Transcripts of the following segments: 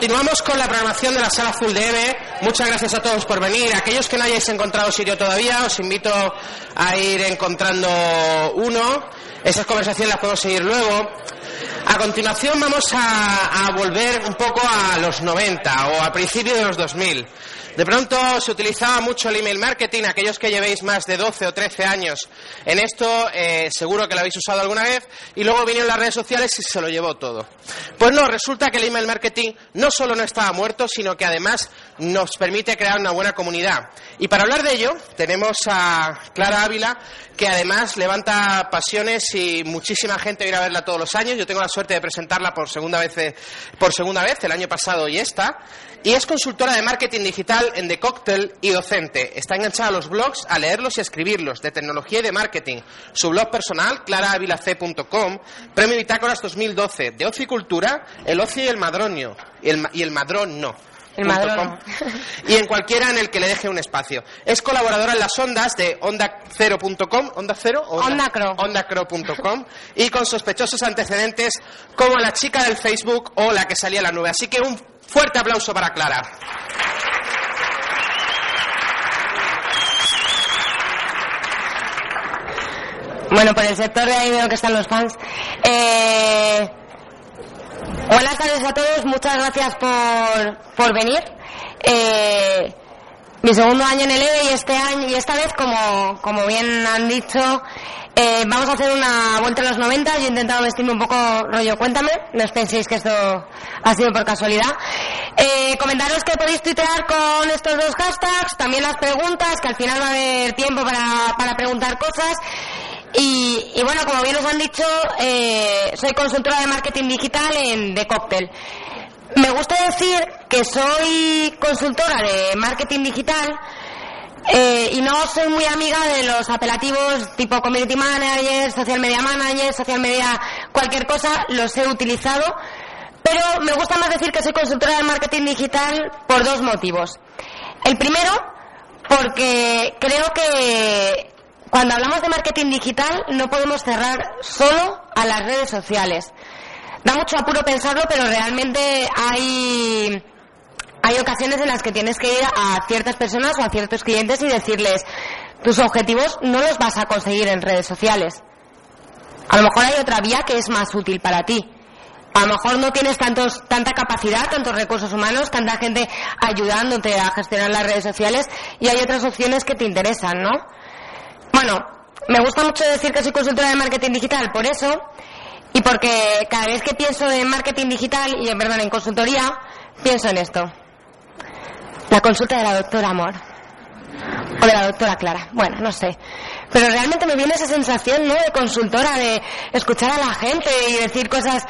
continuamos con la programación de la Sala Full EVE. Muchas gracias a todos por venir. Aquellos que no hayáis encontrado sitio todavía, os invito a ir encontrando uno. Esas conversaciones las podemos seguir luego. A continuación vamos a, a volver un poco a los 90 o a principios de los 2000. De pronto se utilizaba mucho el email marketing. Aquellos que llevéis más de 12 o 13 años en esto, eh, seguro que lo habéis usado alguna vez. Y luego vinieron las redes sociales y se lo llevó todo. Pues no, resulta que el email marketing no solo no estaba muerto, sino que además nos permite crear una buena comunidad. Y para hablar de ello, tenemos a Clara Ávila, que además levanta pasiones y muchísima gente viene a verla todos los años. Yo tengo la suerte de presentarla por segunda vez, eh, por segunda vez el año pasado y esta. Y es consultora de marketing digital en The Cocktail y docente. Está enganchada a los blogs, a leerlos y a escribirlos, de tecnología y de marketing. Su blog personal, claraavilac.com, Premio Bitácoras 2012, de ocio y cultura, el ocio y el madronio. Y el, y el madrón no. El madrón. Y en cualquiera en el que le deje un espacio. Es colaboradora en las ondas de ondacero.com, onda cero, o Ondacro. ondacro.com y con sospechosos antecedentes como la chica del Facebook o la que salía en la nube. Así que un fuerte aplauso para Clara. Bueno, por el sector de ahí veo que están los fans. Eh, buenas tardes a todos, muchas gracias por, por venir. Eh, mi segundo año en el EVE y este año y esta vez, como, como bien han dicho, eh, vamos a hacer una vuelta a los 90. Yo he intentado vestirme un poco rollo, cuéntame, no os penséis que esto ha sido por casualidad. Eh, comentaros que podéis tuitear con estos dos hashtags, también las preguntas, que al final va a haber tiempo para, para preguntar cosas. Y, y bueno, como bien os han dicho, eh, soy consultora de marketing digital en The Cocktail. Me gusta decir que soy consultora de marketing digital eh, y no soy muy amiga de los apelativos tipo community manager, social media manager, social media cualquier cosa, los he utilizado, pero me gusta más decir que soy consultora de marketing digital por dos motivos. El primero, porque creo que cuando hablamos de marketing digital no podemos cerrar solo a las redes sociales. Da mucho apuro pensarlo, pero realmente hay, hay ocasiones en las que tienes que ir a ciertas personas o a ciertos clientes y decirles, tus objetivos no los vas a conseguir en redes sociales. A lo mejor hay otra vía que es más útil para ti. A lo mejor no tienes tantos, tanta capacidad, tantos recursos humanos, tanta gente ayudándote a gestionar las redes sociales y hay otras opciones que te interesan, ¿no? Bueno, me gusta mucho decir que soy consultora de marketing digital por eso y porque cada vez que pienso en marketing digital y, perdón, en consultoría, pienso en esto. La consulta de la doctora Amor. O de la doctora Clara. Bueno, no sé. Pero realmente me viene esa sensación, ¿no? De consultora, de escuchar a la gente y decir cosas,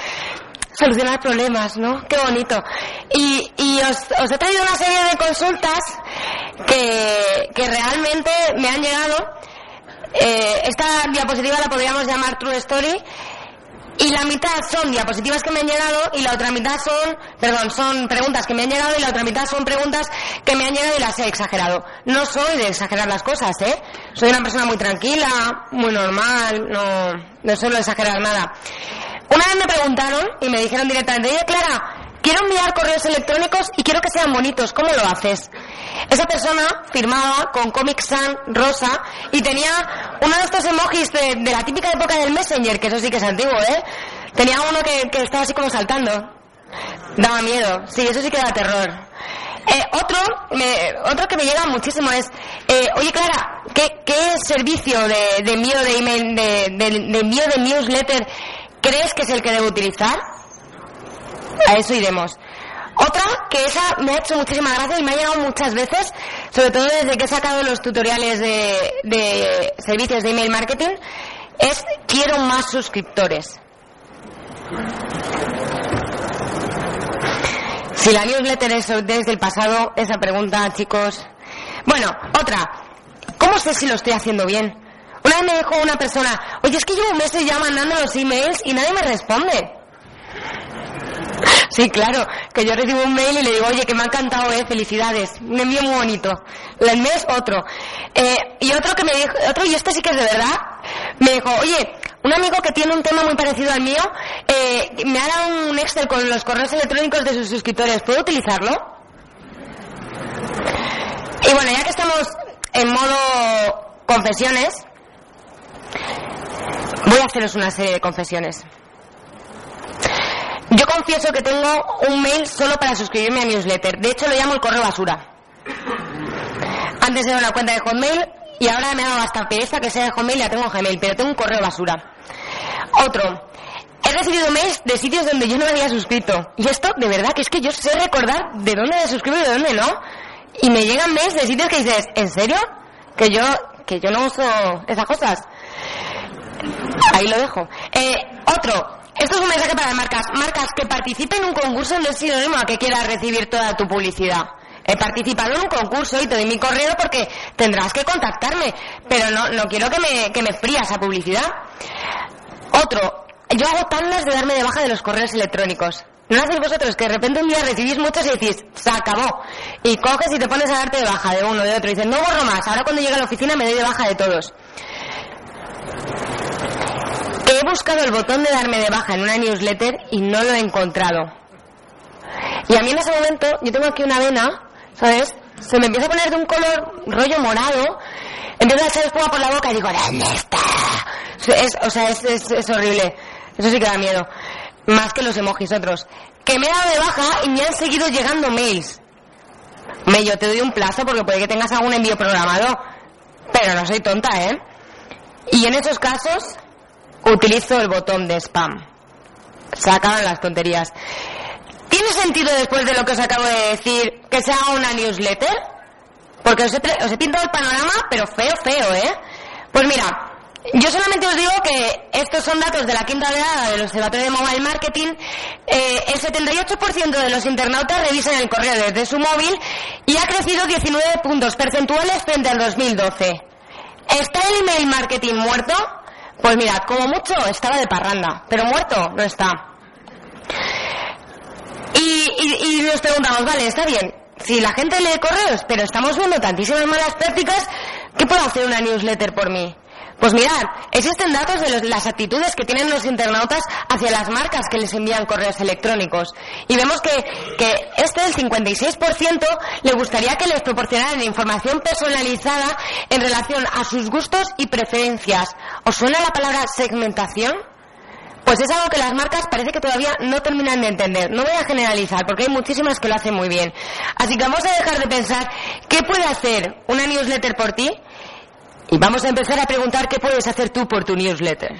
solucionar problemas, ¿no? Qué bonito. Y, y os, os he traído una serie de consultas que, que realmente me han llegado eh, esta diapositiva la podríamos llamar True Story y la mitad son diapositivas que me han llegado y la otra mitad son, perdón, son preguntas que me han llegado y la otra mitad son preguntas que me han llegado y las he exagerado. No soy de exagerar las cosas, ¿eh? Soy una persona muy tranquila, muy normal, no, no suelo exagerar nada. Una vez me preguntaron y me dijeron directamente, oye Clara, quiero enviar correos electrónicos y quiero que sean bonitos, ¿cómo lo haces? Esa persona firmaba con Comic Sans rosa y tenía uno de estos emojis de, la típica época del Messenger, que eso sí que es antiguo, ¿eh? Tenía uno que, estaba así como saltando. Daba miedo, sí, eso sí que da terror. Eh, otro, otro que me llega muchísimo es, eh, oye Clara, ¿qué, qué servicio de, de envío de email, de, de, de envío de newsletter crees que es el que debo utilizar? A eso iremos. Otra que esa me ha hecho muchísima gracia y me ha llegado muchas veces, sobre todo desde que he sacado los tutoriales de, de servicios de email marketing, es quiero más suscriptores. Si la newsletter es desde el pasado, esa pregunta, chicos. Bueno, otra. ¿Cómo sé si lo estoy haciendo bien? Una vez me dijo una persona, oye, es que llevo meses ya mandando los emails y nadie me responde. Sí, claro, que yo recibo un mail y le digo, oye, que me ha encantado, eh, felicidades, un envío muy bonito. El mes, otro. Eh, y otro que me dijo, otro, y este sí que es de verdad, me dijo, oye, un amigo que tiene un tema muy parecido al mío eh, me ha dado un Excel con los correos electrónicos de sus suscriptores. ¿Puedo utilizarlo? Y bueno, ya que estamos en modo confesiones, voy a haceros una serie de confesiones. Confieso que tengo un mail solo para suscribirme a newsletter. De hecho, lo llamo el correo basura. Antes era una cuenta de Hotmail y ahora me ha dado hasta pereza que sea de Hotmail y ya tengo Gmail, pero tengo un correo basura. Otro. He recibido mails de sitios donde yo no me había suscrito. Y esto, de verdad, que es que yo sé recordar de dónde me suscribo y de dónde no. Y me llegan mails de sitios que dices, ¿en serio? Que yo, que yo no uso esas cosas. Ahí lo dejo. Eh, otro. Esto es un mensaje para marcas. Marcas que participen en un concurso no es sinónimo a que quieras recibir toda tu publicidad. He participado en un concurso y te doy mi correo porque tendrás que contactarme, pero no, no quiero que me, que me fría esa publicidad. Otro, yo hago tandas de darme de baja de los correos electrónicos. ¿No hacéis vosotros que de repente un día recibís muchos y decís, se acabó? Y coges y te pones a darte de baja de uno, de otro. Y dices, no borro más, ahora cuando llegue a la oficina me doy de baja de todos. He buscado el botón de darme de baja en una newsletter y no lo he encontrado. Y a mí en ese momento, yo tengo aquí una vena, ¿sabes? Se me empieza a poner de un color rollo morado, empieza a echar espuma por la boca y digo, ¿dónde está? Es, o sea, es, es, es horrible. Eso sí que da miedo. Más que los emojis otros. Que me he dado de baja y me han seguido llegando mails. Me, yo te doy un plazo porque puede que tengas algún envío programado. Pero no soy tonta, ¿eh? Y en esos casos utilizo el botón de spam. Se acaban las tonterías. ¿Tiene sentido después de lo que os acabo de decir que se haga una newsletter? Porque os he, os he pintado el panorama, pero feo, feo, ¿eh? Pues mira, yo solamente os digo que estos son datos de la quinta oleada del Observatorio de Mobile Marketing. Eh, el 78% de los internautas revisan el correo desde su móvil y ha crecido 19 puntos percentuales frente al 2012. ¿Está el email marketing muerto? Pues mira, como mucho estaba de parranda, pero muerto no está. Y, y- y nos preguntamos, vale, está bien, si la gente lee correos, pero estamos viendo tantísimas malas prácticas, ¿qué puede hacer una newsletter por mí? Pues mirad, existen datos de las actitudes que tienen los internautas hacia las marcas que les envían correos electrónicos. Y vemos que, que este, el 56%, le gustaría que les proporcionaran información personalizada en relación a sus gustos y preferencias. ¿Os suena la palabra segmentación? Pues es algo que las marcas parece que todavía no terminan de entender. No voy a generalizar porque hay muchísimas que lo hacen muy bien. Así que vamos a dejar de pensar qué puede hacer una newsletter por ti y vamos a empezar a preguntar qué puedes hacer tú por tu newsletter.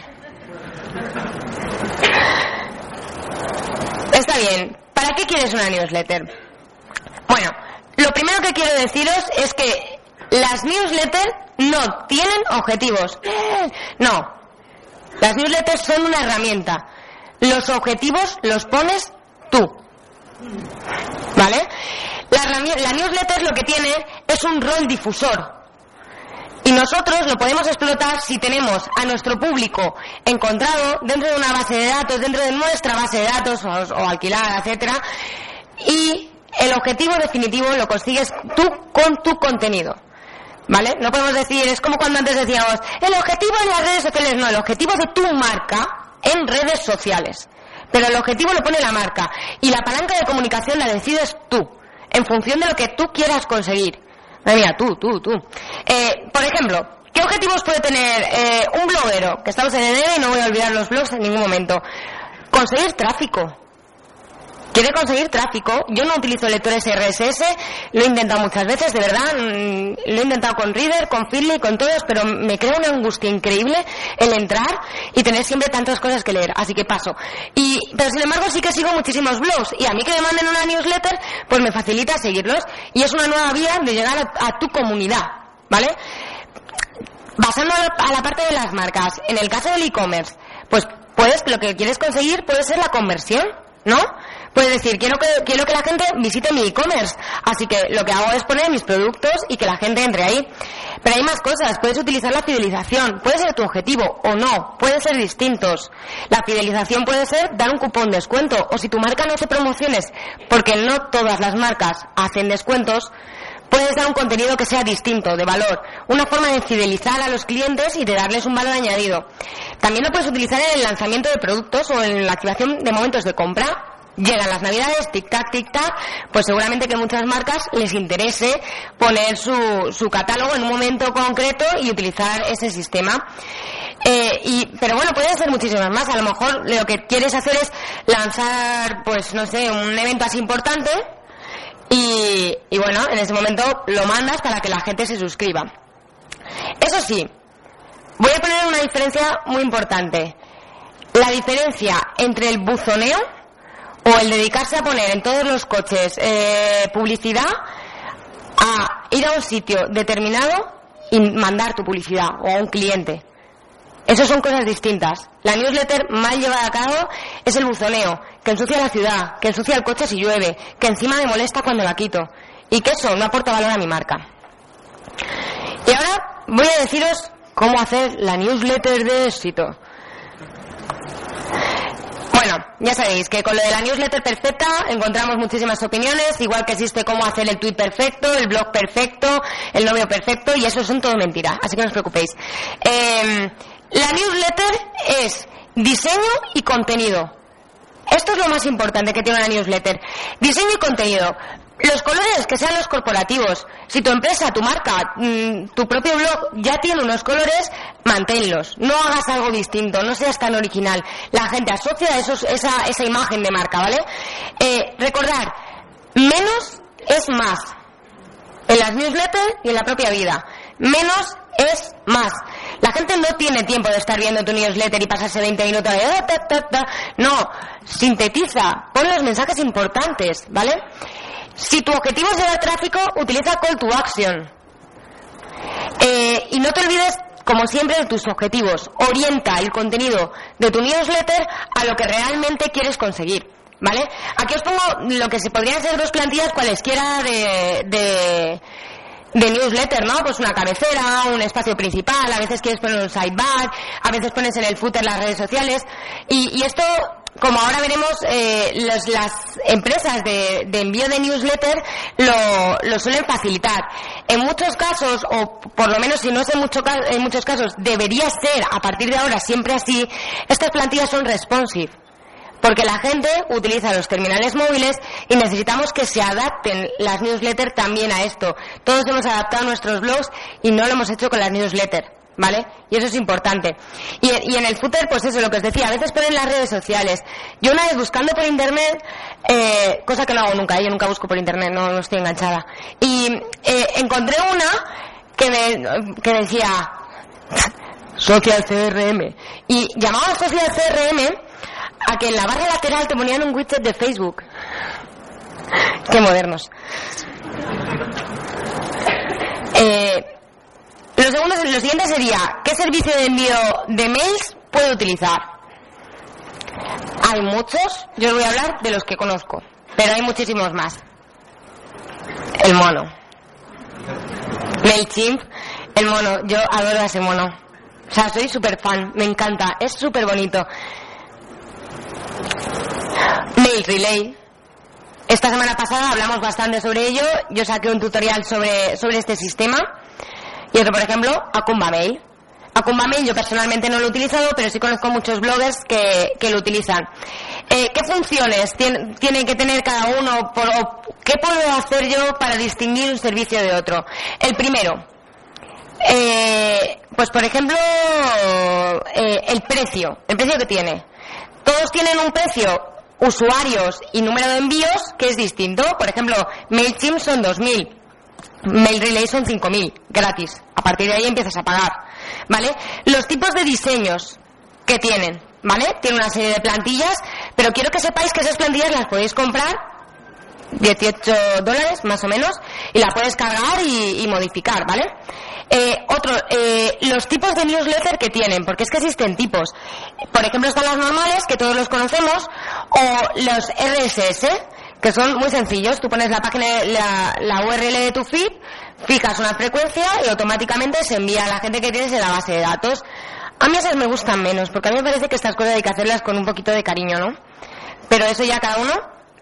Está bien. ¿Para qué quieres una newsletter? Bueno, lo primero que quiero deciros es que las newsletters no tienen objetivos. No, las newsletters son una herramienta. Los objetivos los pones tú. ¿Vale? La, la newsletter lo que tiene es un rol difusor. Y nosotros lo podemos explotar si tenemos a nuestro público encontrado dentro de una base de datos, dentro de nuestra base de datos o, o alquilada, etcétera, y el objetivo definitivo lo consigues tú con tu contenido. ¿Vale? No podemos decir, es como cuando antes decíamos, el objetivo en las redes sociales, no, el objetivo de tu marca en redes sociales. Pero el objetivo lo pone la marca y la palanca de comunicación la decides tú, en función de lo que tú quieras conseguir. Madre tú, tú, tú. Eh, por ejemplo, ¿qué objetivos puede tener eh, un bloguero? Que estamos en enero y no voy a olvidar los blogs en ningún momento. Conseguir tráfico. Quiere conseguir tráfico. Yo no utilizo lectores RSS, lo he intentado muchas veces, de verdad. mm, Lo he intentado con Reader, con Feedly, con todos, pero me crea una angustia increíble el entrar y tener siempre tantas cosas que leer. Así que paso. Y, pero sin embargo sí que sigo muchísimos blogs y a mí que me manden una newsletter, pues me facilita seguirlos y es una nueva vía de llegar a, tu comunidad, ¿vale? Pasando a la parte de las marcas, en el caso del e-commerce, pues puedes, lo que quieres conseguir puede ser la conversión, ¿no? Puedes decir, quiero que, quiero que la gente visite mi e-commerce, así que lo que hago es poner mis productos y que la gente entre ahí. Pero hay más cosas, puedes utilizar la fidelización, puede ser tu objetivo o no, pueden ser distintos. La fidelización puede ser dar un cupón de descuento, o si tu marca no hace promociones, porque no todas las marcas hacen descuentos, Puedes dar un contenido que sea distinto, de valor, una forma de fidelizar a los clientes y de darles un valor añadido. También lo puedes utilizar en el lanzamiento de productos o en la activación de momentos de compra. Llegan las navidades, tic-tac, tic-tac, pues seguramente que muchas marcas les interese poner su, su catálogo en un momento concreto y utilizar ese sistema. Eh, y, pero bueno, puede ser muchísimas más. A lo mejor lo que quieres hacer es lanzar, pues no sé, un evento así importante y, y bueno, en ese momento lo mandas para que la gente se suscriba. Eso sí, voy a poner una diferencia muy importante. La diferencia entre el buzoneo o el dedicarse a poner en todos los coches eh, publicidad a ir a un sitio determinado y mandar tu publicidad o a un cliente. Esas son cosas distintas. La newsletter mal llevada a cabo es el buzoneo, que ensucia la ciudad, que ensucia el coche si llueve, que encima me molesta cuando la quito. Y que eso no aporta valor a mi marca. Y ahora voy a deciros cómo hacer la newsletter de éxito. Bueno, ya sabéis que con lo de la newsletter perfecta encontramos muchísimas opiniones, igual que existe cómo hacer el tweet perfecto, el blog perfecto, el novio perfecto, y eso son todo mentira, así que no os preocupéis. Eh, la newsletter es diseño y contenido. Esto es lo más importante que tiene una newsletter. Diseño y contenido. Los colores que sean los corporativos. Si tu empresa, tu marca, mm, tu propio blog ya tiene unos colores, manténlos. No hagas algo distinto, no seas tan original. La gente asocia esa, esa imagen de marca, ¿vale? Eh, recordar, menos es más. En las newsletters y en la propia vida. Menos es más. La gente no tiene tiempo de estar viendo tu newsletter y pasarse 20 minutos de... Ah, no, sintetiza, pon los mensajes importantes, ¿vale? Si tu objetivo es el tráfico, utiliza call to action. Eh, y no te olvides, como siempre, de tus objetivos. Orienta el contenido de tu newsletter a lo que realmente quieres conseguir. ¿Vale? Aquí os pongo lo que se podrían ser dos plantillas cualesquiera de de newsletter, ¿no? Pues una cabecera, un espacio principal, a veces quieres poner un sidebar, a veces pones en el footer las redes sociales y, esto como ahora veremos, eh, las empresas de, envío de newsletter lo, suelen facilitar. En muchos casos, o por lo menos si no es en, mucho, en muchos casos, debería ser a partir de ahora siempre así, estas plantillas son responsive. Porque la gente utiliza los terminales móviles y necesitamos que se adapten las newsletters también a esto. Todos hemos adaptado nuestros blogs y no lo hemos hecho con las newsletters. ¿Vale? Y eso es importante. Y, en el footer, pues eso, lo que os decía, a veces ponen las redes sociales. Yo una vez buscando por internet, eh, cosa que no hago nunca, ¿eh? yo nunca busco por internet, no, estoy enganchada. Y eh, encontré una que me que decía Social CRM. Y llamaba Social CRM a que en la barra lateral te ponían un widget de Facebook. Qué modernos. Lo siguiente sería, ¿qué servicio de envío de mails puedo utilizar? Hay muchos, yo os voy a hablar de los que conozco, pero hay muchísimos más. El mono. MailChimp, el mono, yo adoro a ese mono. O sea, soy súper fan, me encanta, es súper bonito. Mail Relay. Esta semana pasada hablamos bastante sobre ello. Yo saqué un tutorial sobre, sobre este sistema. Y otro, por ejemplo, Akumba Mail. Akumba Mail yo personalmente no lo he utilizado, pero sí conozco muchos bloggers que, que lo utilizan. Eh, ¿Qué funciones tiene, tiene, que tener cada uno? ¿Qué puedo hacer yo para distinguir un servicio de otro? El primero, eh, pues por ejemplo, eh, el precio, el precio que tiene. Todos tienen un precio, usuarios y número de envíos, que es distinto. Por ejemplo, MailChimp son 2.000. Mail Relay son 5.000, gratis. A partir de ahí empiezas a pagar. ¿Vale? Los tipos de diseños que tienen, ¿vale? Tiene una serie de plantillas, pero quiero que sepáis que esas plantillas las podéis comprar 18 dólares más o menos y la puedes cargar y, modificar, ¿vale? Eh, otro, eh, los tipos de newsletter que tienen, porque es que existen tipos. Por ejemplo, están las normales, que todos los conocemos, o los RSS, que son muy sencillos. Tú pones la página, la, la URL de tu feed, fijas una frecuencia y automáticamente se envía a la gente que tienes en la base de datos. A mí esas me gustan menos, porque a mí me parece que estas cosas hay que hacerlas con un poquito de cariño, ¿no? Pero eso ya cada uno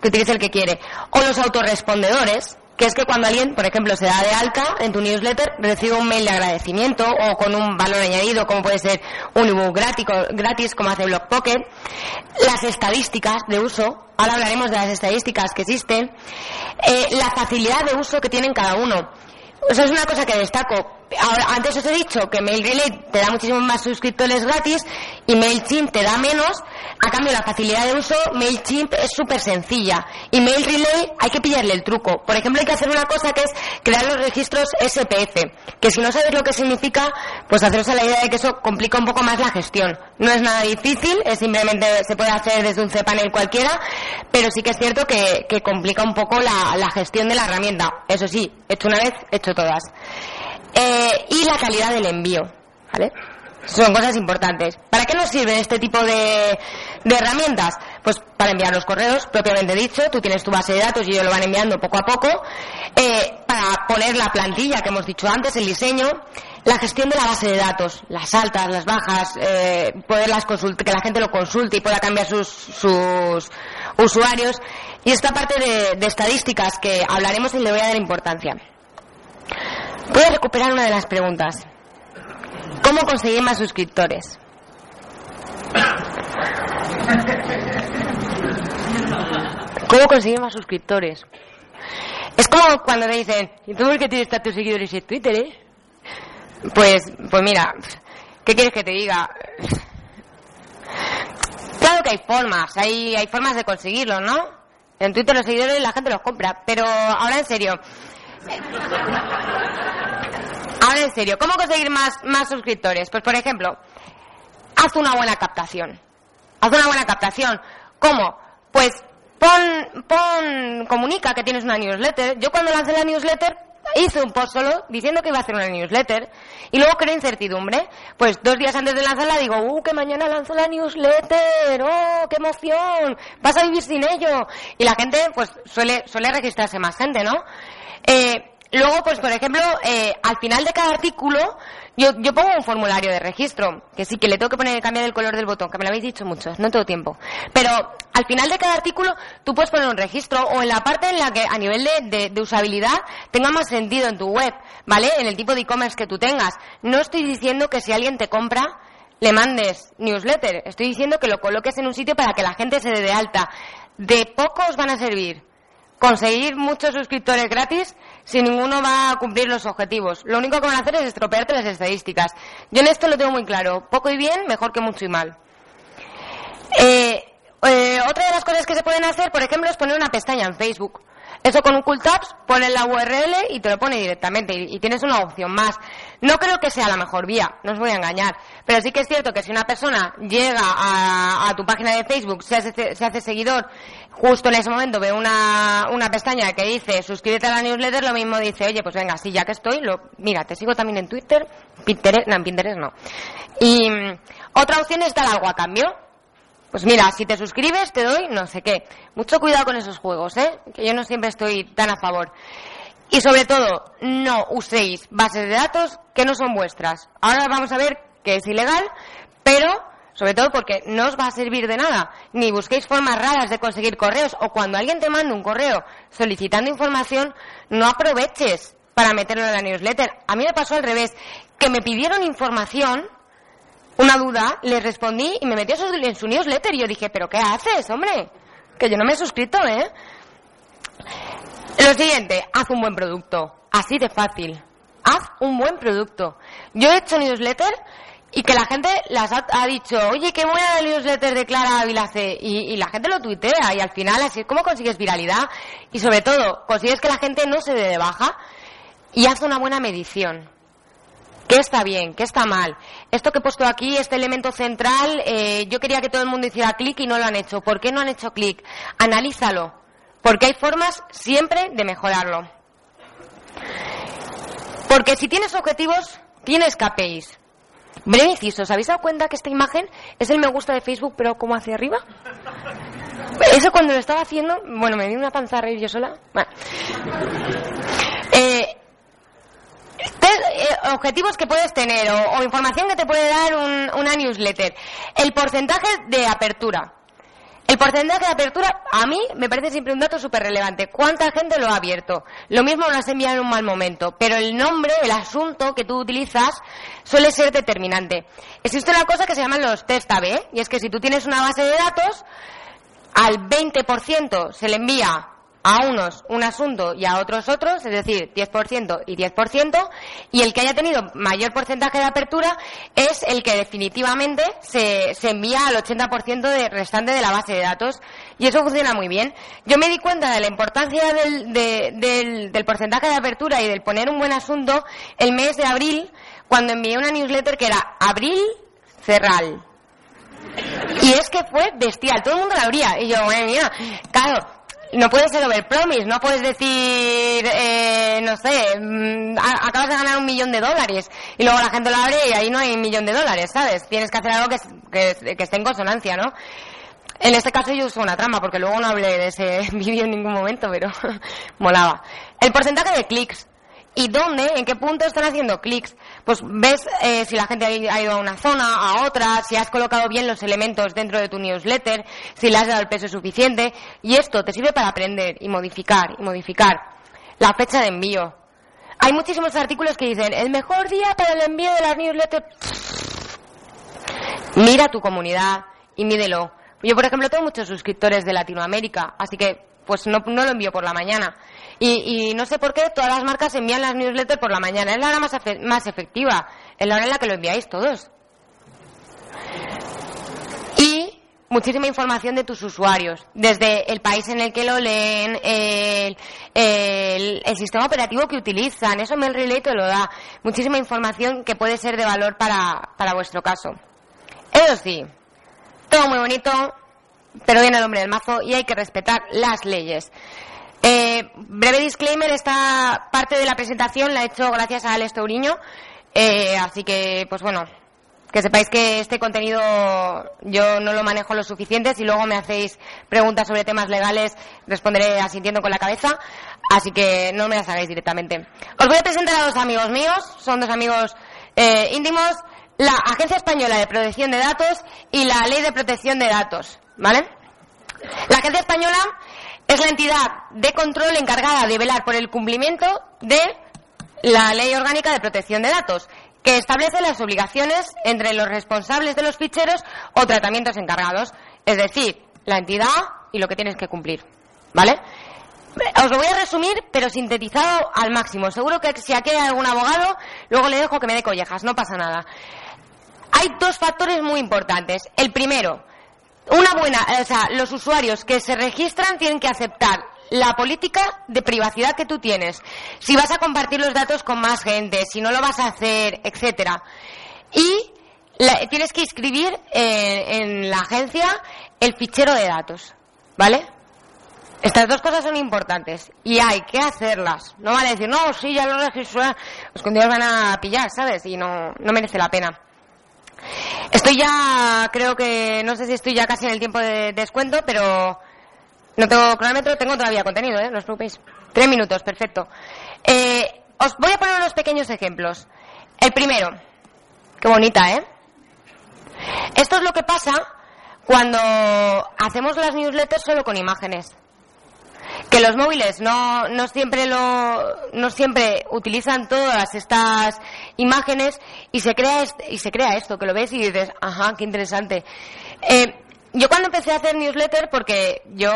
que utilice el que quiere. O los autorrespondedores, que es que cuando alguien, por ejemplo, se da de alta en tu newsletter, recibe un mail de agradecimiento o con un valor añadido, como puede ser un ebook gratis, como hace Blockpocket, las estadísticas de uso, ahora hablaremos de las estadísticas que existen, eh, la facilidad de uso que tienen cada uno. Eso es una cosa que destaco. Ahora, antes os he dicho que MailRelay te da muchísimos más suscriptores gratis y MailChimp te da menos. A cambio, la facilidad de uso, MailChimp es súper sencilla. Y MailRelay hay que pillarle el truco. Por ejemplo, hay que hacer una cosa que es crear los registros SPF. Que si no sabes lo que significa, pues haceros a la idea de que eso complica un poco más la gestión. No es nada difícil, es simplemente se puede hacer desde un cPanel cualquiera, pero sí que es cierto que, complica un poco la, la gestión de la herramienta. Eso sí, hecho una vez, hecho todas. Eh, y la calidad del envío, ¿vale? Son cosas importantes. ¿Para qué nos sirve este tipo de, herramientas? Pues para enviar los correos, propiamente dicho, tú tienes tu base de datos y ellos lo van enviando poco a poco, eh, para poner la plantilla que hemos dicho antes, el diseño, la gestión de la base de datos, las altas, las bajas, eh, poderlas consultar, que la gente lo consulte y pueda cambiar sus, sus usuarios, y esta parte de, de estadísticas que hablaremos y le voy a dar importancia. Voy a recuperar una de las preguntas. ¿Cómo conseguir más suscriptores? ¿Cómo conseguir más suscriptores? Es como cuando me dicen, ¿y tú por qué tienes tantos seguidores en Twitter, eh? Pues, pues mira, ¿qué quieres que te diga? Claro que hay formas, hay, hay formas de conseguirlo, ¿no? En Twitter los seguidores la gente los compra, pero ahora en serio, Ahora en serio, ¿cómo conseguir más, más suscriptores? Pues por ejemplo, haz una buena captación. Haz una buena captación. ¿Cómo? Pues pon, pon, comunica que tienes una newsletter. Yo cuando lancé la newsletter hice un post solo diciendo que iba a hacer una newsletter y luego creé incertidumbre. Pues dos días antes de lanzarla digo, ¡uh, que mañana lanzo la newsletter! ¡Oh, qué emoción! Vas a vivir sin ello. Y la gente, pues suele, suele registrarse más gente, ¿no? Eh, luego, pues por ejemplo, eh, al final de cada artículo, yo, yo, pongo un formulario de registro, que sí, que le tengo que poner cambiar el color del botón, que me lo habéis dicho mucho, no tengo tiempo. Pero al final de cada artículo, tú puedes poner un registro o en la parte en la que a nivel de, de usabilidad tenga más sentido en tu web, ¿vale? En el tipo de e-commerce que tú tengas. No estoy diciendo que si alguien te compra, le mandes newsletter. Estoy diciendo que lo coloques en un sitio para que la gente se dé de alta. De poco os van a servir conseguir muchos suscriptores gratis si ninguno va a cumplir los objetivos. Lo único que van a hacer es estropearte las estadísticas. Yo en esto lo tengo muy claro. Poco y bien, mejor que mucho y mal. Eh, eh, otra de las cosas que se pueden hacer, por ejemplo, es poner una pestaña en Facebook. Eso con un cool tabs, pones la URL y te lo pone directamente y, tienes una opción más. No creo que sea la mejor vía, no os voy a engañar, pero sí que es cierto que si una persona llega a, tu página de Facebook, se hace, se hace, seguidor, justo en ese momento ve una, una pestaña que dice suscríbete a la newsletter, lo mismo dice, oye, pues venga, sí, ya que estoy, lo, mira, te sigo también en Twitter, Pinterest, no, Pinterest no. Y mm, otra opción es dar algo a cambio. Pues mira, si te suscribes te doy no sé qué. Mucho cuidado con esos juegos, ¿eh? Que yo no siempre estoy tan a favor. Y sobre todo, no uséis bases de datos que no son vuestras. Ahora vamos a ver que es ilegal, pero sobre todo porque no os va a servir de nada. Ni busquéis formas raras de conseguir correos o cuando alguien te manda un correo solicitando información, no aproveches para meterlo en la newsletter. A mí me pasó al revés, que me pidieron información una duda, le respondí y me metió en su newsletter y yo dije, pero ¿qué haces, hombre? Que yo no me he suscrito, ¿eh? Lo siguiente, haz un buen producto. Así de fácil. Haz un buen producto. Yo he hecho newsletter y que la gente las ha, dicho, oye, qué buena la newsletter de Clara Vilace. Y, y la gente lo tuitea y al final así es como consigues viralidad y sobre todo consigues que la gente no se dé de baja y haz una buena medición. ¿Qué está bien? ¿Qué está mal? Esto que he puesto aquí, este elemento central, eh, yo quería que todo el mundo hiciera clic y no lo han hecho. ¿Por qué no han hecho clic? Analízalo, porque hay formas siempre de mejorarlo. Porque si tienes objetivos, tienes KPIs. Breve inciso, ¿os habéis dado cuenta que esta imagen es el me gusta de Facebook, pero como hacia arriba? Eso cuando lo estaba haciendo, bueno, me dio una panza a reír yo sola. Bueno. Eh, objetivos que puedes tener o, información que te puede dar una newsletter. El porcentaje de apertura. El porcentaje de apertura, a mí me parece siempre un dato súper relevante. ¿Cuánta gente lo ha abierto? Lo mismo lo has enviado en un mal momento, pero el nombre, el asunto que tú utilizas suele ser determinante. Existe una cosa que se llaman los test AB, y es que si tú tienes una base de datos, al 20% se le envía a unos un asunto y a otros otros, es decir, 10% y 10%, y el que haya tenido mayor porcentaje de apertura es el que definitivamente se, se envía al 80% de restante de la base de datos. Y eso funciona muy bien. Yo me di cuenta de la importancia del, del, porcentaje de apertura y del poner un buen asunto el mes de abril, cuando envié una newsletter que era Abril Cerral. Y es que fue bestial, todo el mundo la abría. Y yo, madre claro, no puedes ser overpromise, no puedes decir, eh, no sé, mm, acabas de ganar un millón de dólares y luego la gente lo abre y ahí no hay un millón de dólares, ¿sabes? Tienes que hacer algo que, que, que esté en consonancia, ¿no? En este caso yo uso una trama porque luego no hablé de ese vídeo en ningún momento, pero molaba. El porcentaje de clics. ¿Y dónde? ¿En qué punto están haciendo clics? Pues ves eh, si la gente ha ido a una zona, a otra, si has colocado bien los elementos dentro de tu newsletter, si le has dado el peso suficiente. Y esto te sirve para aprender y modificar y modificar. La fecha de envío. Hay muchísimos artículos que dicen, el mejor día para el envío de las newsletters. Mira tu comunidad y mídelo. Yo, por ejemplo, tengo muchos suscriptores de Latinoamérica, así que pues no, no lo envío por la mañana. Y, y, no sé por qué todas las marcas envían las newsletters por la mañana. Es la hora más, efectiva, es la hora en la que lo enviáis todos. Y muchísima información de tus usuarios, desde el país en el que lo leen, el, el, sistema operativo que utilizan, eso MailRelay te lo da. Muchísima información que puede ser de valor para, para vuestro caso. Eso sí, todo muy bonito, pero viene el hombre del mazo y hay que respetar las leyes. Eh, breve disclaimer, esta parte de la presentación la he hecho gracias a Alex Touriño, eh, así que, pues bueno, que sepáis que este contenido yo no lo manejo lo suficiente. Si luego me hacéis preguntas sobre temas legales, responderé asintiendo con la cabeza. Así que no me las hagáis directamente. Os voy a presentar a dos amigos míos. Son dos amigos eh, íntimos. La Agencia Española de Protección de Datos y la Ley de Protección de Datos. ¿Vale? La Agencia Española es la entidad de control encargada de velar por el cumplimiento de la Ley Orgánica de Protección de Datos, que establece las obligaciones entre los responsables de los ficheros o tratamientos encargados, es decir, la entidad y lo que tienes que cumplir. ¿Vale? Os lo voy a resumir, pero sintetizado al máximo. Seguro que si aquí hay algún abogado, luego le dejo que me dé collejas, no pasa nada. Hay dos factores muy importantes. El primero, una buena, o sea, los usuarios que se registran tienen que aceptar la política de privacidad que tú tienes. Si vas a compartir los datos con más gente, si no lo vas a hacer, etcétera. Y la, tienes que inscribir eh, en la agencia el fichero de datos, ¿vale? Estas dos cosas son importantes y hay que hacerlas. No vale decir, no, sí, ya lo registré, los que van a pillar, ¿sabes? Y no, no merece la pena. Estoy ya, creo que, no sé si estoy ya casi en el tiempo de descuento, pero no tengo cronómetro, tengo todavía contenido, ¿eh? No os preocupéis. Tres minutos, perfecto. Eh, os voy a poner unos pequeños ejemplos. El primero, qué bonita, ¿eh? Esto es lo que pasa cuando hacemos las newsletters solo con imágenes que los móviles no, no siempre lo no siempre utilizan todas estas imágenes y se crea y se crea esto que lo ves y dices ajá qué interesante eh, yo cuando empecé a hacer newsletter porque yo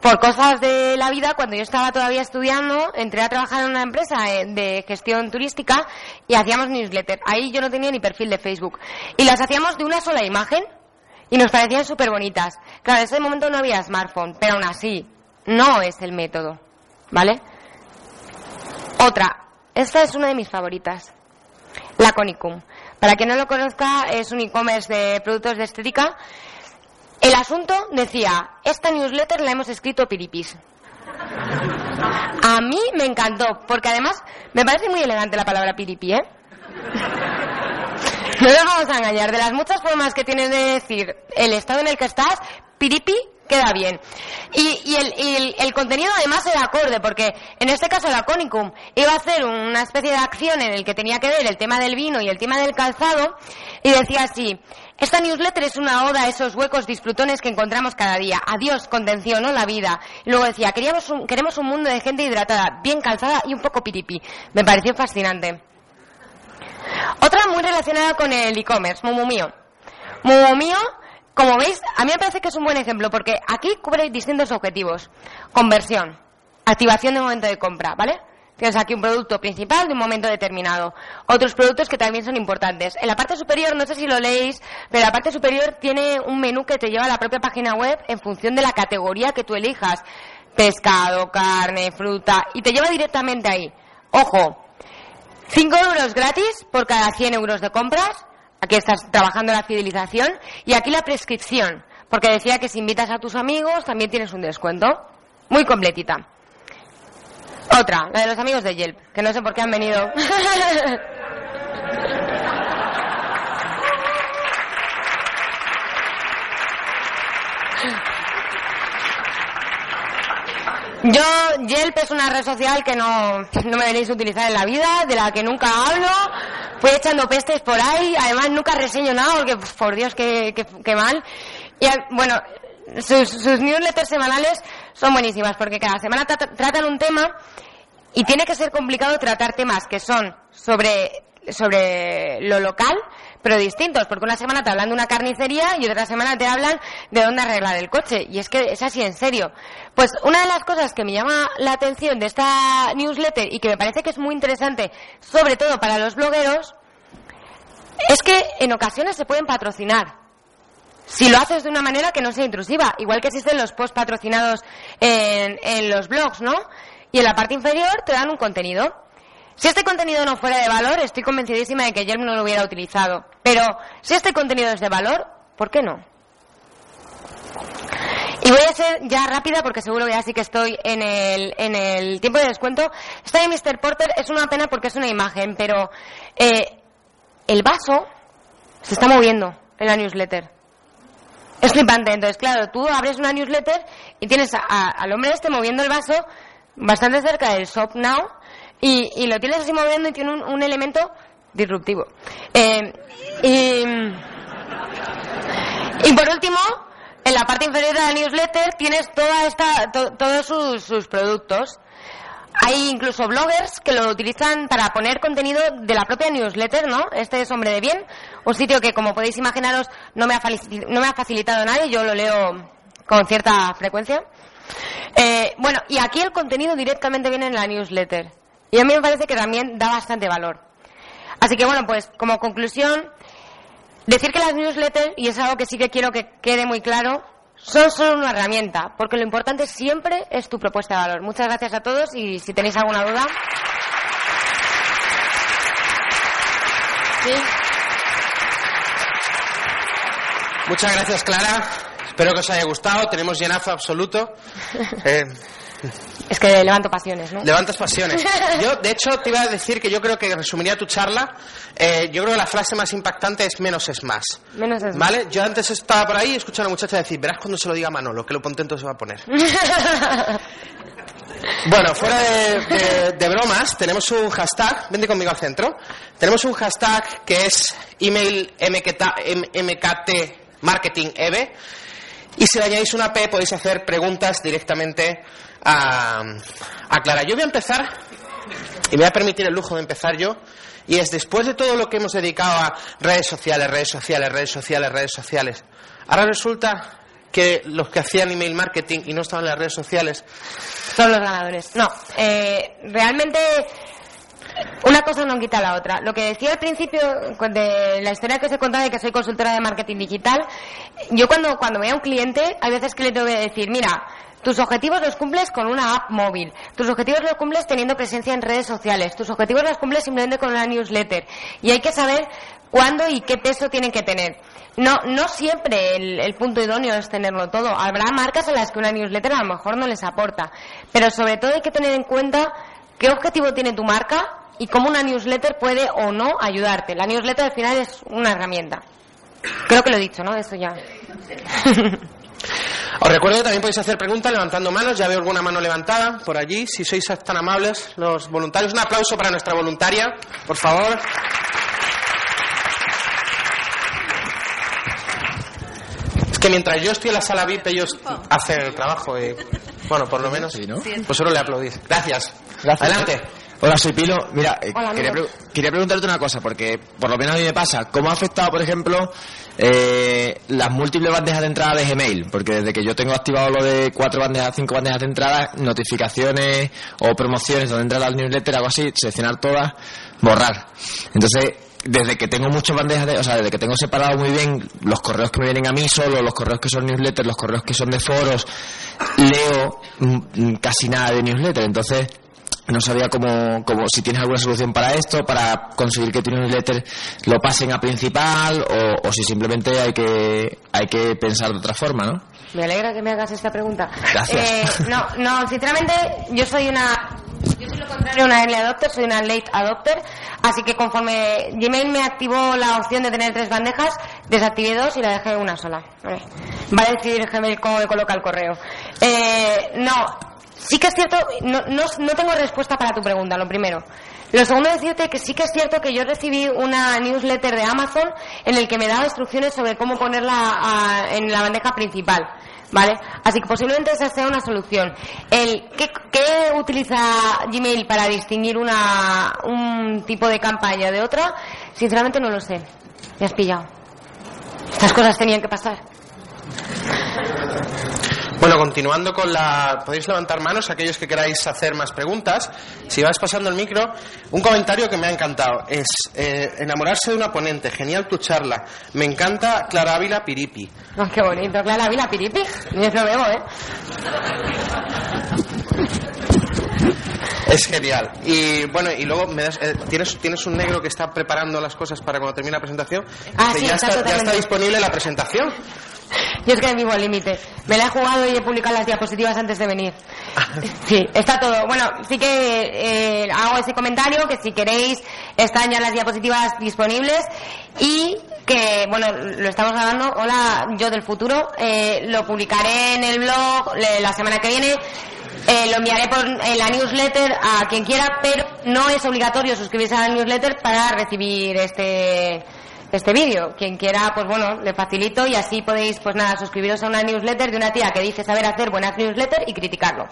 por cosas de la vida, cuando yo estaba todavía estudiando, entré a trabajar en una empresa eh, de gestión turística y hacíamos newsletter. Ahí yo no tenía ni perfil de Facebook. Y las hacíamos de una sola imagen y nos parecían súper bonitas. Claro, en ese momento no había smartphone, pero aún así, no es el método. ¿Vale? Otra, esta es una de mis favoritas. La Conicum. Para quien no lo conozca, es un e-commerce de productos de estética. El asunto decía, esta newsletter la hemos escrito piripis. A mí me encantó, porque además me parece muy elegante la palabra piripi, ¿eh? No nos vamos a engañar. De las muchas formas que tienes de decir el estado en el que estás, piripi queda bien. Y, el, contenido además era acorde, porque en este caso la Conicum iba a hacer una especie de acción en el que tenía que ver el tema del vino y el tema del calzado, y decía así, Esta newsletter es una oda a esos huecos disfrutones que encontramos cada día. Adiós, contención, no la vida. Y luego decía, queríamos un, queremos un mundo de gente hidratada, bien calzada y un poco piripi. Me pareció fascinante. Otra muy relacionada con el e-commerce, Mumu Mío. Mumu Mío, como veis, a mí me parece que es un buen ejemplo porque aquí cubre distintos objetivos. Conversión, activación de momento de compra, ¿vale? Tienes aquí un producto principal de un momento determinado. Otros productos que también son importantes. En la parte superior, no sé si lo leéis, pero la parte superior tiene un menú que te lleva a la propia página web en función de la categoría que tú elijas. Pescado, carne, fruta, y te lleva directamente ahí. Ojo, 5 euros gratis por cada 100 euros de compras. Aquí estás trabajando la fidelización. Y aquí la prescripción, porque decía que si invitas a tus amigos también tienes un descuento. Muy completita. Otra, la de los amigos de Yelp, que no sé por qué han venido. Yo, Yelp es una red social que no, no me deberéis utilizar en la vida, de la que nunca hablo, fui echando pestes por ahí, además nunca reseño nada, porque por Dios, qué, qué, mal. Y bueno, sus, sus, newsletters semanales son buenísimas, porque cada semana tratan un tema y tiene que ser complicado tratar temas que son sobre, sobre lo local, pero distintos, porque una semana te hablan de una carnicería y otra semana te hablan de dónde arreglar el coche. Y es que es así en serio. Pues una de las cosas que me llama la atención de esta newsletter y que me parece que es muy interesante, sobre todo para los blogueros, es que en ocasiones se pueden patrocinar. Si lo haces de una manera que no sea intrusiva, igual que existen los post patrocinados en, en los blogs, ¿no? y en la parte inferior te dan un contenido. Si este contenido no fuera de valor, estoy convencidísima de que Yelp no lo hubiera utilizado. Pero si este contenido es de valor, ¿por qué no? Y voy a ser ya rápida porque seguro que ya sí que estoy en el, en el tiempo de descuento. Esta de Mr. Porter es una pena porque es una imagen, pero eh, el vaso se está moviendo en la newsletter. Es flipante. Entonces, claro, tú abres una newsletter y tienes al hombre este moviendo el vaso bastante cerca del Shop Now y, y lo tienes así moviendo y tiene un, elemento disruptivo. Eh, y, por último, en la parte inferior de la newsletter tienes toda esta, todos sus, sus productos. Hay incluso bloggers que lo utilizan para poner contenido de la propia newsletter, ¿no? Este es Hombre de Bien, un sitio que, como podéis imaginaros, no me ha, no me ha facilitado nadie, yo lo leo con cierta frecuencia. Eh, bueno, y aquí el contenido directamente viene en la newsletter. Y a mí me parece que también da bastante valor. Así que bueno, pues como conclusión, decir que las newsletters, y es algo que sí que quiero que quede muy claro, son solo una herramienta, porque lo importante siempre es tu propuesta de valor. Muchas gracias a todos y si tenéis alguna duda. Muchas gracias, Clara. Espero que os haya gustado. Tenemos llenazo absoluto. Eh, es que levanto pasiones, ¿no? Levantas pasiones. Yo, de hecho, te iba a decir que yo creo que resumiría tu charla. Eh, yo creo que la frase más impactante es menos es más. Menos es ¿Vale? Yo antes estaba por ahí y escuché a una muchacha decir, verás cuando se lo diga a Manolo, que lo contento se va a poner. bueno, fuera de, de, bromas, tenemos un hashtag, vente conmigo al centro. Tenemos un hashtag que es email MKT, Marketing EVE y si le añadís una P podéis hacer preguntas directamente a, Clara. Yo voy a empezar, y me voy a permitir el lujo de empezar yo, y es después de todo lo que hemos dedicado a redes sociales, redes sociales, redes sociales, redes sociales, ahora resulta que los que hacían email marketing y no estaban en las redes sociales son los ganadores. No, eh, realmente una cosa no quita la otra. Lo que decía al principio de la historia que os he contado de que soy consultora de marketing digital, yo cuando, cuando veo a un cliente, hay veces que le tengo que decir, mira, tus objetivos los cumples con una app móvil. Tus objetivos los cumples teniendo presencia en redes sociales. Tus objetivos los cumples simplemente con una newsletter. Y hay que saber cuándo y qué peso tienen que tener. No, no siempre el, punto idóneo es tenerlo todo. Habrá marcas a las que una newsletter a lo mejor no les aporta. Pero sobre todo hay que tener en cuenta qué objetivo tiene tu marca y cómo una newsletter puede o no ayudarte. La newsletter al final es una herramienta. Creo que lo he dicho, ¿no? Eso ya. Os recuerdo que también podéis hacer preguntas levantando manos. Ya veo alguna mano levantada por allí. Si sois tan amables, los voluntarios. Un aplauso para nuestra voluntaria, por favor. que mientras yo estoy en la sala VIP, ellos hacen el trabajo y, bueno, por lo menos, Sí, ¿no? pues solo le aplaudís. Gracias. Gracias. Adelante. Hola, soy Pilo. Mira, eh, Hola, quería, amigo. pre- quería preguntarte una cosa, porque por lo menos a mí me pasa. ¿Cómo ha afectado, por ejemplo, eh, las múltiples bandejas de entrada de Gmail? Porque desde que yo tengo activado lo de cuatro bandejas, cinco bandejas de entrada, notificaciones o promociones donde entra la newsletter, algo así, seleccionar todas, borrar. Entonces, desde que tengo muchas bandejas de, o sea, desde que tengo separado muy bien los correos que me vienen a mí solo, los correos que son newsletters, los correos que son de foros, leo mm, mm, casi nada de newsletter. Entonces, no sabía cómo, cómo, si tienes alguna solución para esto, para conseguir que tu newsletter lo pasen a principal o, o si simplemente hay que, hay que pensar de otra forma, ¿no? Me alegra que me hagas esta pregunta. Gracias. Eh, no, no, sinceramente, yo soy una. Yo soy lo contrario una early adopter, soy una late adopter. Así que conforme Gmail me activó la opción de tener tres bandejas, desactivé dos y la dejé una sola. Vale. Va a decidir Gmail cómo me coloca el correo. Eh, no, sí que es cierto, no, no, no tengo respuesta para tu pregunta, lo primero. Lo segundo decirte que sí que es cierto que yo recibí una newsletter de Amazon en el que me daba instrucciones sobre cómo ponerla a- en la bandeja principal. ¿Vale? Así que posiblemente esa sea una solución. El, ¿qué, qué utiliza Gmail para distinguir una, un tipo de campaña de otra? Sinceramente no lo sé. Me has pillado. Estas cosas tenían que pasar. Bueno, continuando con la... Podéis levantar manos aquellos que queráis hacer más preguntas. Si vais pasando el micro, un comentario que me ha encantado es eh, enamorarse de una ponente. Genial tu charla. Me encanta Clara Ávila Piripi. Oh, qué bonito. Clara Vila Piripi. Yo lo veo, ¿eh? Es genial. Y bueno, y luego me das, eh, tienes, tienes un negro que está preparando las cosas para cuando termine la presentación. Ah, sí, ya, está está, ya está disponible la presentación. Yo es que vivo al límite. Me la he jugado y he publicado las diapositivas antes de venir. Sí, está todo. Bueno, sí que eh, hago ese comentario que si queréis están ya las diapositivas disponibles y que, bueno, lo estamos grabando. Hola, yo del futuro. Eh, lo publicaré en el blog la semana que viene. Eh, lo enviaré por en la newsletter a quien quiera, pero no es obligatorio suscribirse a la newsletter para recibir este este vídeo. Quien quiera, pues bueno, le facilito y así podéis, pues nada, suscribiros a una newsletter de una tía que dice saber hacer buenas newsletters y criticarlo.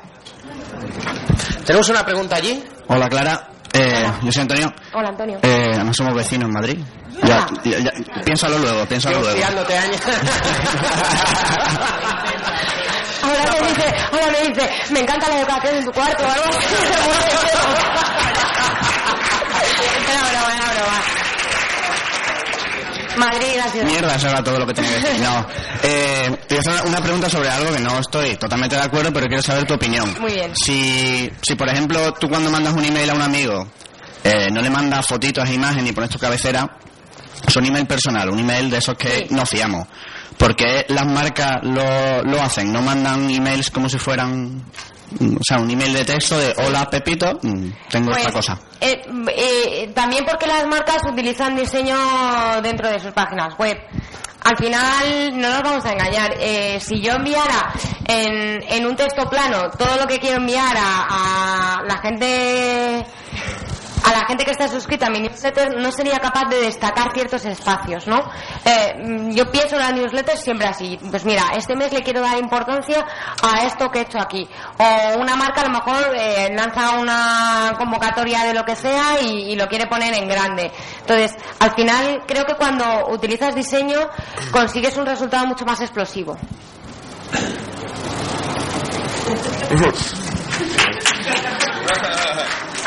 Tenemos una pregunta allí. Hola Clara, eh, yo soy Antonio. Hola, Antonio. Eh, además somos vecinos en Madrid. Ya, ya- ya- piénsalo luego, piénsalo luego. años. Ahora me dice, ahora me dice, me encanta la decoración en tu cuarto o algo así. Era broma, era broma. Madrid, la ciudad. Mierda, eso era todo lo que tenía que decir. No. Eh, te voy a hacer una pregunta sobre algo que no estoy totalmente de acuerdo, pero quiero saber tu opinión. Muy bien. Si, si por ejemplo, tú cuando mandas un email a un amigo, eh, no le mandas fotitos e imágenes y pones tu cabecera, es un email personal, un email de esos que Sí. no fiamos. Porque las marcas lo, lo hacen, no mandan emails como si fueran, o sea, un email de texto de hola Pepito, mm, tengo Pues, esta cosa. eh, eh, también porque las marcas utilizan diseño dentro de sus páginas web. Al final no nos vamos a engañar. Eh, si yo enviara en, en un texto plano todo lo que quiero enviar a, a la gente a la gente que está suscrita a mi newsletter no sería capaz de destacar ciertos espacios, ¿no? Eh, mm, yo pienso en la newsletter siempre así. Pues mira, este mes le quiero dar importancia a esto que he hecho aquí. O una marca a lo mejor eh, lanza una convocatoria de lo que sea y, y lo quiere poner en grande. Entonces, al final creo que cuando utilizas diseño consigues un resultado mucho más explosivo.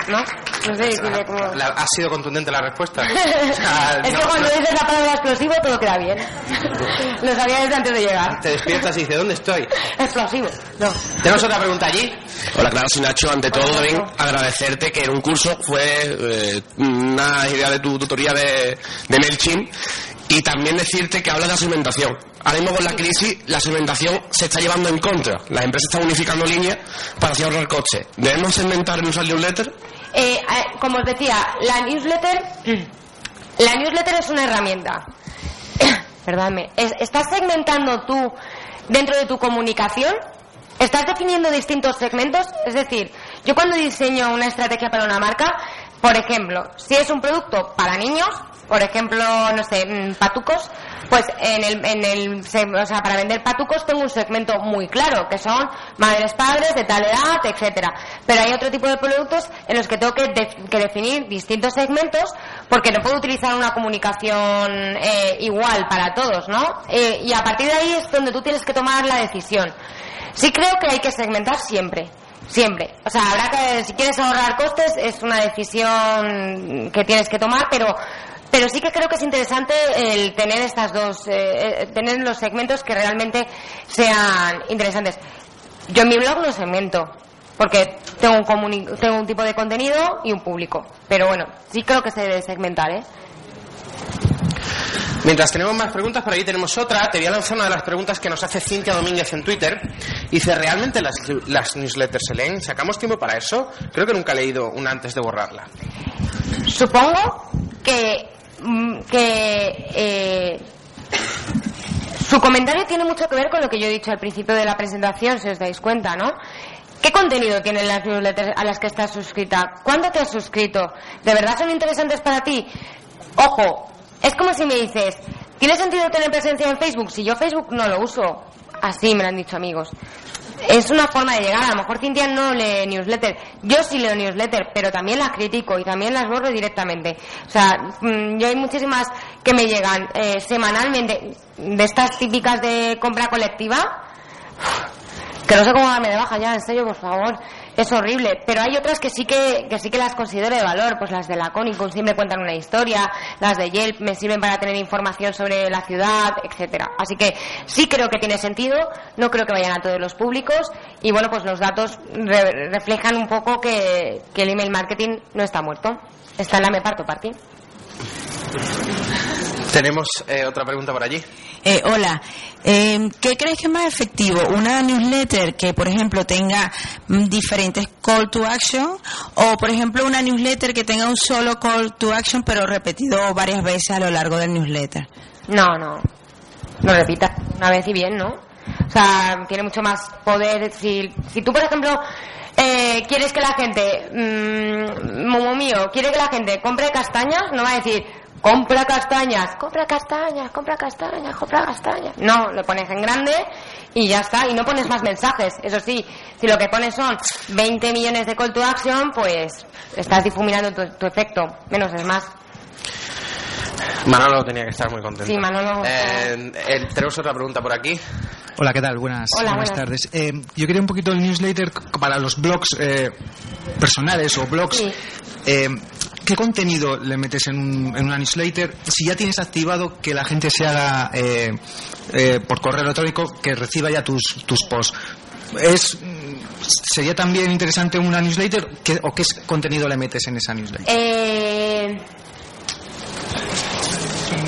¿No? No sé decirle cómo... La- ha sido contundente la respuesta. O sea, es no, que cuando no. dices la palabra explosivo todo queda bien. Lo sabía desde antes de llegar. Te despiertas y dices, ¿dónde estoy? Explosivo. No. Tenemos otra pregunta allí. Hola, Clara, soy Nacho. Ante todo, también agradecerte que en un curso fue eh, una idea de tu tutoría de, de MailChimp y también decirte que hablas de la segmentación. Ahora mismo con la crisis, la segmentación se está llevando en contra. Las empresas están unificando líneas para así ahorrar coches. ¿Debemos segmentar en usar newsletter? Eh, como os decía, la newsletter, la newsletter es una herramienta. Perdóname. Es- ¿Estás segmentando tú dentro de tu comunicación? ¿Estás definiendo distintos segmentos? Es decir, yo cuando diseño una estrategia para una marca, por ejemplo, si es un producto para niños, por ejemplo, no sé, mm, patucos, pues en el, en el, o sea, para vender patucos tengo un segmento muy claro, que son madres, padres, de tal edad, etcétera. Pero hay otro tipo de productos en los que tengo que, que definir distintos segmentos, porque no puedo utilizar una comunicación eh, igual para todos, ¿no? Eh, y a partir de ahí es donde tú tienes que tomar la decisión. Sí creo que hay que segmentar siempre. Siempre. O sea, habrá que, si quieres ahorrar costes, es una decisión que tienes que tomar, pero, pero sí que creo que es interesante el tener estas dos, eh, eh, tener los segmentos que realmente sean interesantes. Yo en mi blog no segmento, porque tengo un, tengo un tipo de contenido y un público. Pero bueno, sí creo que se debe segmentar, ¿eh? Mientras tenemos más preguntas, por ahí tenemos otra. Te voy a lanzar una de las preguntas que nos hace Cintia Domínguez en Twitter. Dice, ¿realmente las, las newsletters se leen? ¿Sacamos tiempo para eso? Creo que nunca he leído una antes de borrarla. Supongo que, que eh, su comentario tiene mucho que ver con lo que yo he dicho al principio de la presentación, si os dais cuenta, ¿no? ¿Qué contenido tienen las newsletters a las que estás suscrita? ¿Cuándo te has suscrito? ¿De verdad son interesantes para ti? Ojo, es como si me dices, ¿tiene sentido tener presencia en Facebook? Si yo Facebook no lo uso, así me lo han dicho amigos. Es una forma de llegar. A lo mejor Cintia no lee newsletter. Yo sí leo newsletter, pero también las critico y también las borro directamente. O sea, mm, yo hay muchísimas que me llegan eh, semanalmente de estas típicas de compra colectiva. Que no sé cómo darme de baja ya, en serio, por favor. Es horrible. Pero hay otras que sí que, que sí que las considero de valor. Pues las de la Conicum siempre cuentan una historia. Las de Yelp me sirven para tener información sobre la ciudad, etcétera. Así que sí creo que tiene sentido. No creo que vayan a todos los públicos. Y bueno, pues los datos re- reflejan un poco que, el email marketing no está muerto. Está en la me parto party. Tenemos eh, otra pregunta por allí. Eh, hola, Eh, ¿qué crees que es más efectivo? ¿Una newsletter que, por ejemplo, tenga mm, diferentes call to action o, por ejemplo, una newsletter que tenga un solo call to action pero repetido varias veces a lo largo del newsletter? No, no. No repitas una vez y bien, ¿no? O sea, tiene mucho más poder. Si, si tú, por ejemplo, eh, quieres que la gente, mmm, momo mío, quiere que la gente compre castañas, no va a decir, compra castañas, compra castañas, compra castañas, compra castañas. No, lo pones en grande y ya está. Y no pones más mensajes. Eso sí, si lo que pones son 20 millones de call to action, pues estás difuminando tu, tu efecto. Menos es más. Manolo tenía que estar muy contento. Sí, Manolo. Eh, eh, tenemos otra pregunta por aquí. Hola, ¿qué tal? Buenas, Hola, buenas buenas. tardes. Eh, yo quería un poquito el newsletter para los blogs eh, personales o blogs. Sí. ¿Qué contenido le metes en, un- en una newsletter? Si ya tienes activado que la gente se haga eh, eh, por correo electrónico, que reciba ya tus, tus posts. Es, ¿Sería también interesante una newsletter? ¿Qué- ¿O qué contenido le metes en esa newsletter? Eh,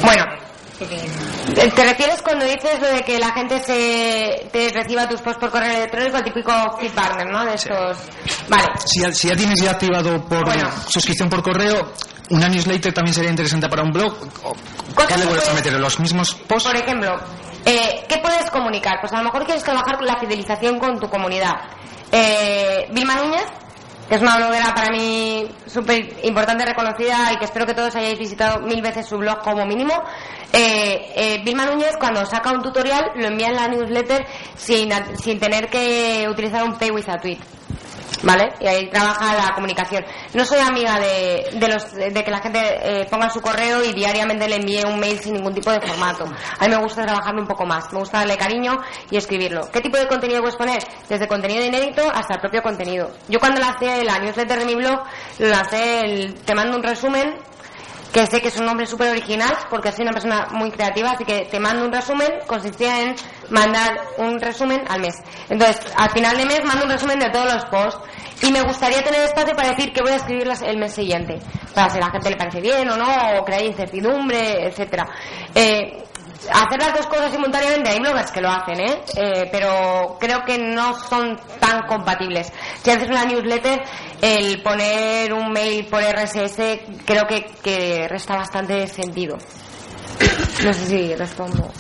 bueno, ¿te refieres cuando dices lo de que la gente se te reciba tus posts por correo electrónico, el típico feed partner, ¿no? De estos. Vale. Si ya, si ya tienes ya activado por Bueno. suscripción por correo, una newsletter también sería interesante para un blog. ¿O Cosas ¿Qué le vuelves a meter? ¿Los mismos posts? Por ejemplo, eh, ¿qué puedes comunicar? Pues a lo mejor quieres trabajar la fidelización con tu comunidad. Eh, Vilma Núñez, que es una bloguera para mí súper importante, reconocida y que espero que todos hayáis visitado mil veces su blog como mínimo. Eh, eh, Vilma Núñez, cuando saca un tutorial, lo envía en la newsletter sin, sin tener que utilizar un pay with a tweet. ¿Vale? Y ahí trabaja la comunicación. No soy amiga de, de, los, de que la gente eh, ponga su correo y diariamente le envíe un mail sin ningún tipo de formato. A mí me gusta trabajarlo un poco más. Me gusta darle cariño y escribirlo. ¿Qué tipo de contenido puedes poner? Desde contenido inédito hasta el propio contenido. Yo cuando lancé la newsletter de mi blog, lo lancé el, te mando un resumen que sé que es un nombre súper original porque soy una persona muy creativa, así que te mando un resumen, consistía en mandar un resumen al mes. Entonces, al final de mes mando un resumen de todos los posts y me gustaría tener espacio para decir que voy a escribir el mes siguiente, para si a la gente le parece bien o no, o crear incertidumbre, etcétera. Eh, hacer las dos cosas simultáneamente, hay bloggers que lo hacen, ¿eh? Eh, pero creo que no son tan compatibles. Si haces una newsletter, el poner un mail por RSS creo que, que resta bastante sentido. No sé si respondo.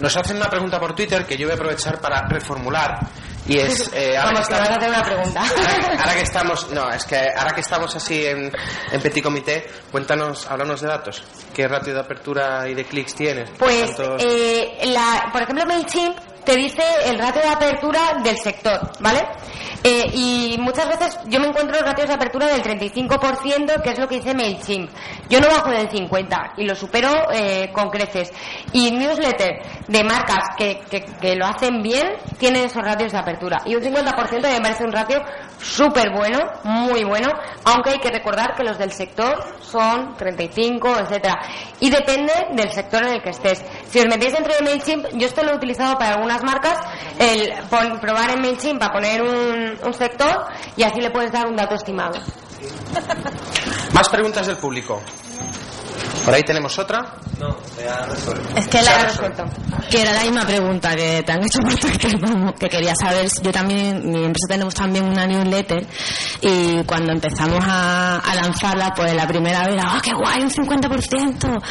Nos hacen una pregunta por Twitter que yo voy a aprovechar para reformular. Y es. eh, ahora, Vamos, que que me vas a hacer una pregunta. ahora- ahora que estamos. No, es que ahora que estamos así en, en Petit Comité, cuéntanos, háblanos de datos. ¿Qué ratio de apertura y de clics tienes? Pues, ¿Cuántos- eh, la, por ejemplo, MailChimp te dice el ratio de apertura del sector, ¿vale? Eh, y muchas veces yo me encuentro ratios de apertura del 35%, que es lo que dice MailChimp. Yo no bajo del 50% y lo supero eh, con creces. Y newsletter de marcas que, que, que lo hacen bien tienen esos ratios de apertura. Y un 50% me parece un ratio súper bueno, muy bueno, aunque hay que recordar que los del sector son 35, etcétera. Y depende del sector en el que estés. Si os metéis dentro de MailChimp, yo esto lo he utilizado para algunas marcas, el pon- probar en MailChimp para poner un, un sector y así le puedes dar un dato estimado. Más preguntas del público. Por ahí tenemos otra. Es que Se ha la resuelto. que era la misma pregunta que te han hecho por que quería saber. Yo también, mi empresa tenemos también una newsletter y cuando empezamos a, a lanzarla, pues la primera vez era, ¡ah, qué guay, un 50%!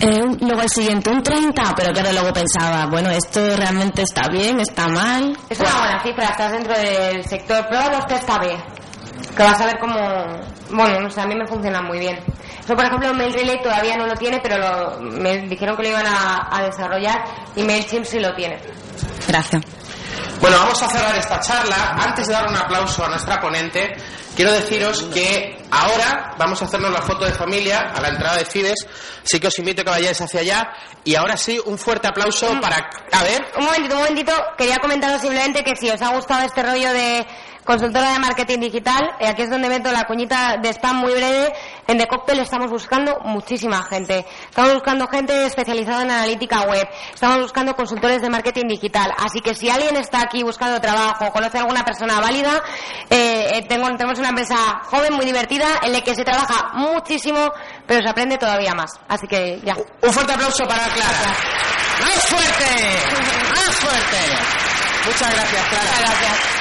Eh, luego el siguiente, un 30%, pero claro, luego pensaba, bueno, esto realmente está bien, está mal. Es una buena cifra, estás dentro del sector. Prueba los test AB, que vas a ver cómo... Bueno, no sé, a mí me funciona muy bien. Eso, por ejemplo, Mail Relay todavía no lo tiene, pero lo- me dijeron que lo iban a, a desarrollar y MailChimp sí lo tiene. Gracias. Bueno, vamos a cerrar esta charla. Antes de dar un aplauso a nuestra ponente, quiero deciros que ahora vamos a hacernos la foto de familia a la entrada de Fides. Sí que os invito a que vayáis hacia allá. Y ahora sí, un fuerte aplauso para... A ver, Un momentito, un momentito. Quería comentaros simplemente que si os ha gustado este rollo de consultora de marketing digital, eh, aquí es donde meto la cuñita de spam muy breve. En The Cocktail estamos buscando muchísima gente. Estamos buscando gente especializada en analítica web. Estamos buscando consultores de marketing digital. Así que si alguien está aquí buscando trabajo, conoce a alguna persona válida, eh, eh, tengo- tenemos una empresa joven, muy divertida, en la que se trabaja muchísimo, pero se aprende todavía más. Así que ya. un fuerte aplauso para Clara. ¡Más fuerte! ¡Más fuerte! Muchas gracias, Clara. Muchas gracias.